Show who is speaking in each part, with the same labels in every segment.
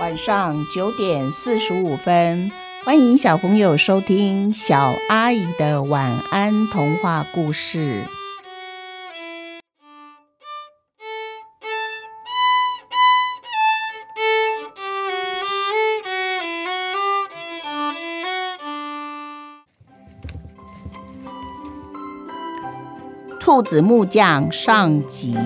Speaker 1: 晚上九点四十五分，欢迎小朋友收听小阿姨的晚安童话故事。兔子木匠上集，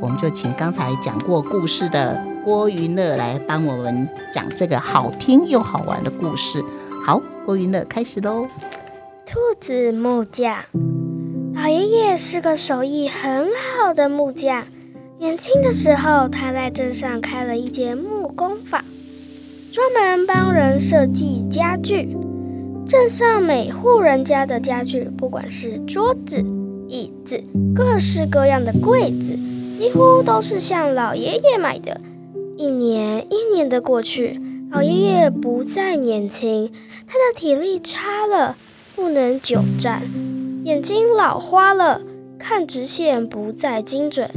Speaker 1: 我们就请刚才讲过故事的郭云乐来帮我们讲这个好听又好玩的故事。好，郭云乐开始喽。
Speaker 2: 兔子木匠，老爷爷是个手艺很好的木匠。年轻的时候，他在镇上开了一间木工坊，专门帮人设计家具。镇上每户人家的家具，不管是桌子。椅子，各式各样的柜子，几乎都是向老爷爷买的。一年一年的过去，老爷爷不再年轻，他的体力差了，不能久站，眼睛老花了，看直线不再精准，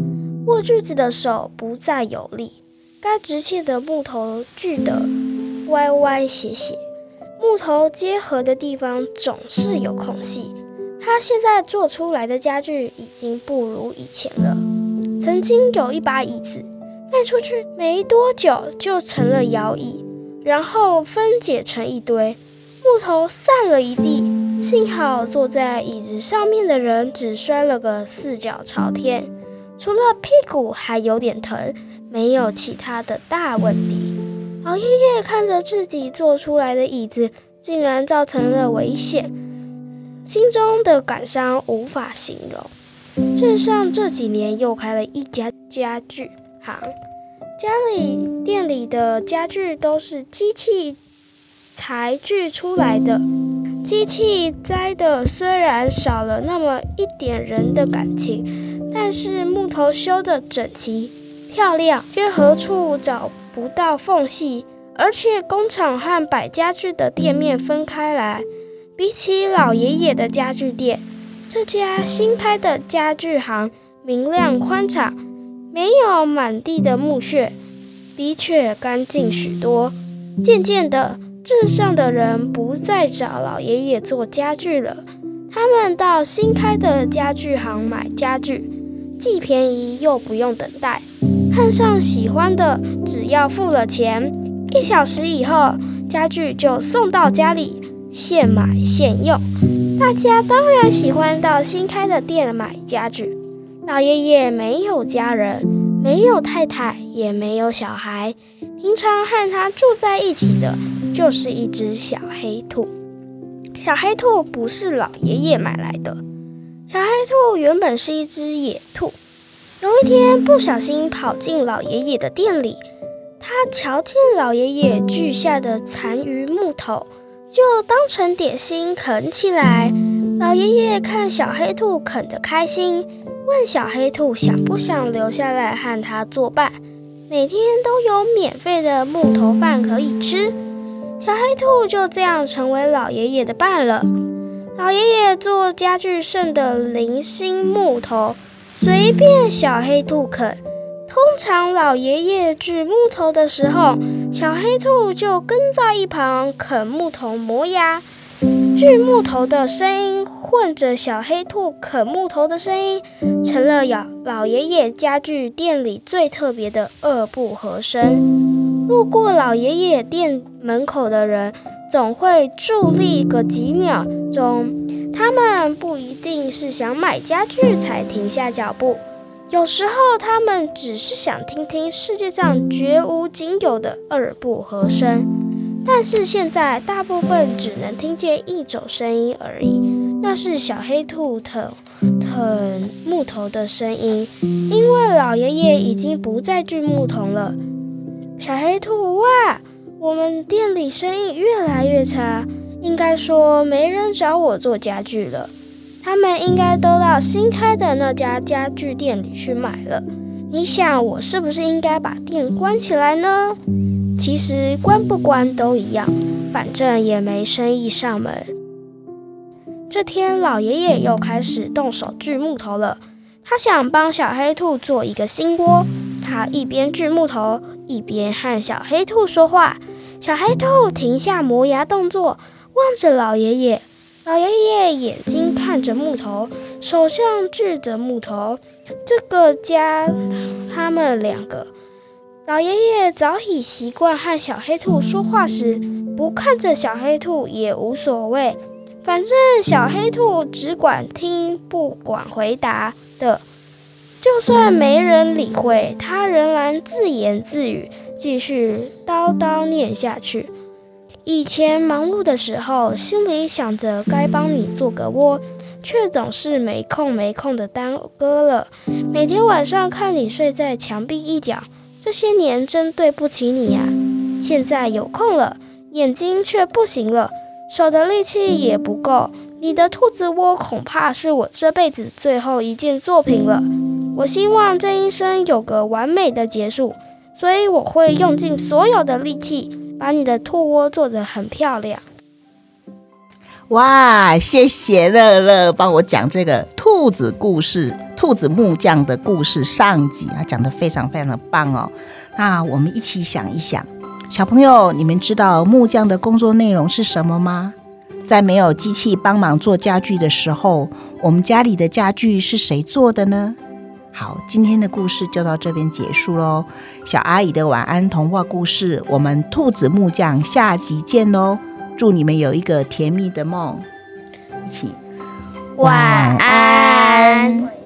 Speaker 2: 握锯子的手不再有力，该直线的木头锯得歪歪斜斜，木头结合的地方总是有空隙。他现在做出来的家具已经不如以前了。曾经有一把椅子卖出去没多久就成了摇椅，然后分解成一堆木头散了一地。幸好坐在椅子上面的人只摔了个四脚朝天，除了屁股还有点疼，没有其他的大问题。老爷爷看着自己做出来的椅子竟然造成了危险。心中的感伤无法形容。镇上这几年又开了一家家具行，家里店里的家具都是机器裁锯出来的，机器栽的虽然少了那么一点人的感情，但是木头修的整齐漂亮，结合处找不到缝隙，而且工厂和摆家具的店面分开来。比起老爷爷的家具店，这家新开的家具行明亮宽敞，没有满地的木屑，的确干净许多。渐渐的，镇上的人不再找老爷爷做家具了，他们到新开的家具行买家具，既便宜又不用等待，看上喜欢的，只要付了钱，一小时以后家具就送到家里。现买现用，大家当然喜欢到新开的店买家具。老爷爷没有家人，没有太太，也没有小孩，平常和他住在一起的就是一只小黑兔。小黑兔不是老爷爷买来的，小黑兔原本是一只野兔。有一天不小心跑进老爷爷的店里，他瞧见老爷爷锯下的残余木头。就当成点心啃起来。老爷爷看小黑兔啃得开心，问小黑兔想不想留下来和他作伴，每天都有免费的木头饭可以吃。小黑兔就这样成为老爷爷的伴了。老爷爷做家具剩的零星木头，随便小黑兔啃。通常老爷爷锯木头的时候，小黑兔就跟在一旁啃木头磨牙。锯木头的声音混着小黑兔啃木头的声音，成了老老爷爷家具店里最特别的二部和声。路过老爷爷店门口的人，总会伫立个几秒钟。他们不一定是想买家具才停下脚步。有时候，他们只是想听听世界上绝无仅有的二部和声，但是现在大部分只能听见一种声音而已，那是小黑兔啃啃木头的声音。因为老爷爷已经不再锯木头了。小黑兔，哇，我们店里生意越来越差，应该说没人找我做家具了。他们应该都到新开的那家家具店里去买了。你想，我是不是应该把店关起来呢？其实关不关都一样，反正也没生意上门。这天，老爷爷又开始动手锯木头了。他想帮小黑兔做一个新窝。他一边锯木头，一边和小黑兔说话。小黑兔停下磨牙动作，望着老爷爷。老爷爷眼睛看着木头，手上锯着木头。这个家，他们两个，老爷爷早已习惯和小黑兔说话时，不看着小黑兔也无所谓，反正小黑兔只管听，不管回答的。就算没人理会，他仍然自言自语，继续叨叨念下去。以前忙碌的时候，心里想着该帮你做个窝，却总是没空没空的耽搁了。每天晚上看你睡在墙壁一角，这些年真对不起你呀。现在有空了，眼睛却不行了，手的力气也不够。你的兔子窝恐怕是我这辈子最后一件作品了。我希望这一生有个完美的结束，所以我会用尽所有的力气，把你的兔窝做得很漂亮。
Speaker 1: 哇，谢谢乐乐帮我讲这个兔子故事，兔子木匠的故事上集啊，讲得非常非常的棒哦。那我们一起想一想，小朋友，你们知道木匠的工作内容是什么吗？在没有机器帮忙做家具的时候，我们家里的家具是谁做的呢？好，今天的故事就到这边结束喽。小阿姨的晚安童话故事，我们兔子木匠下集见喽！祝你们有一个甜蜜的梦，一起
Speaker 2: 晚安。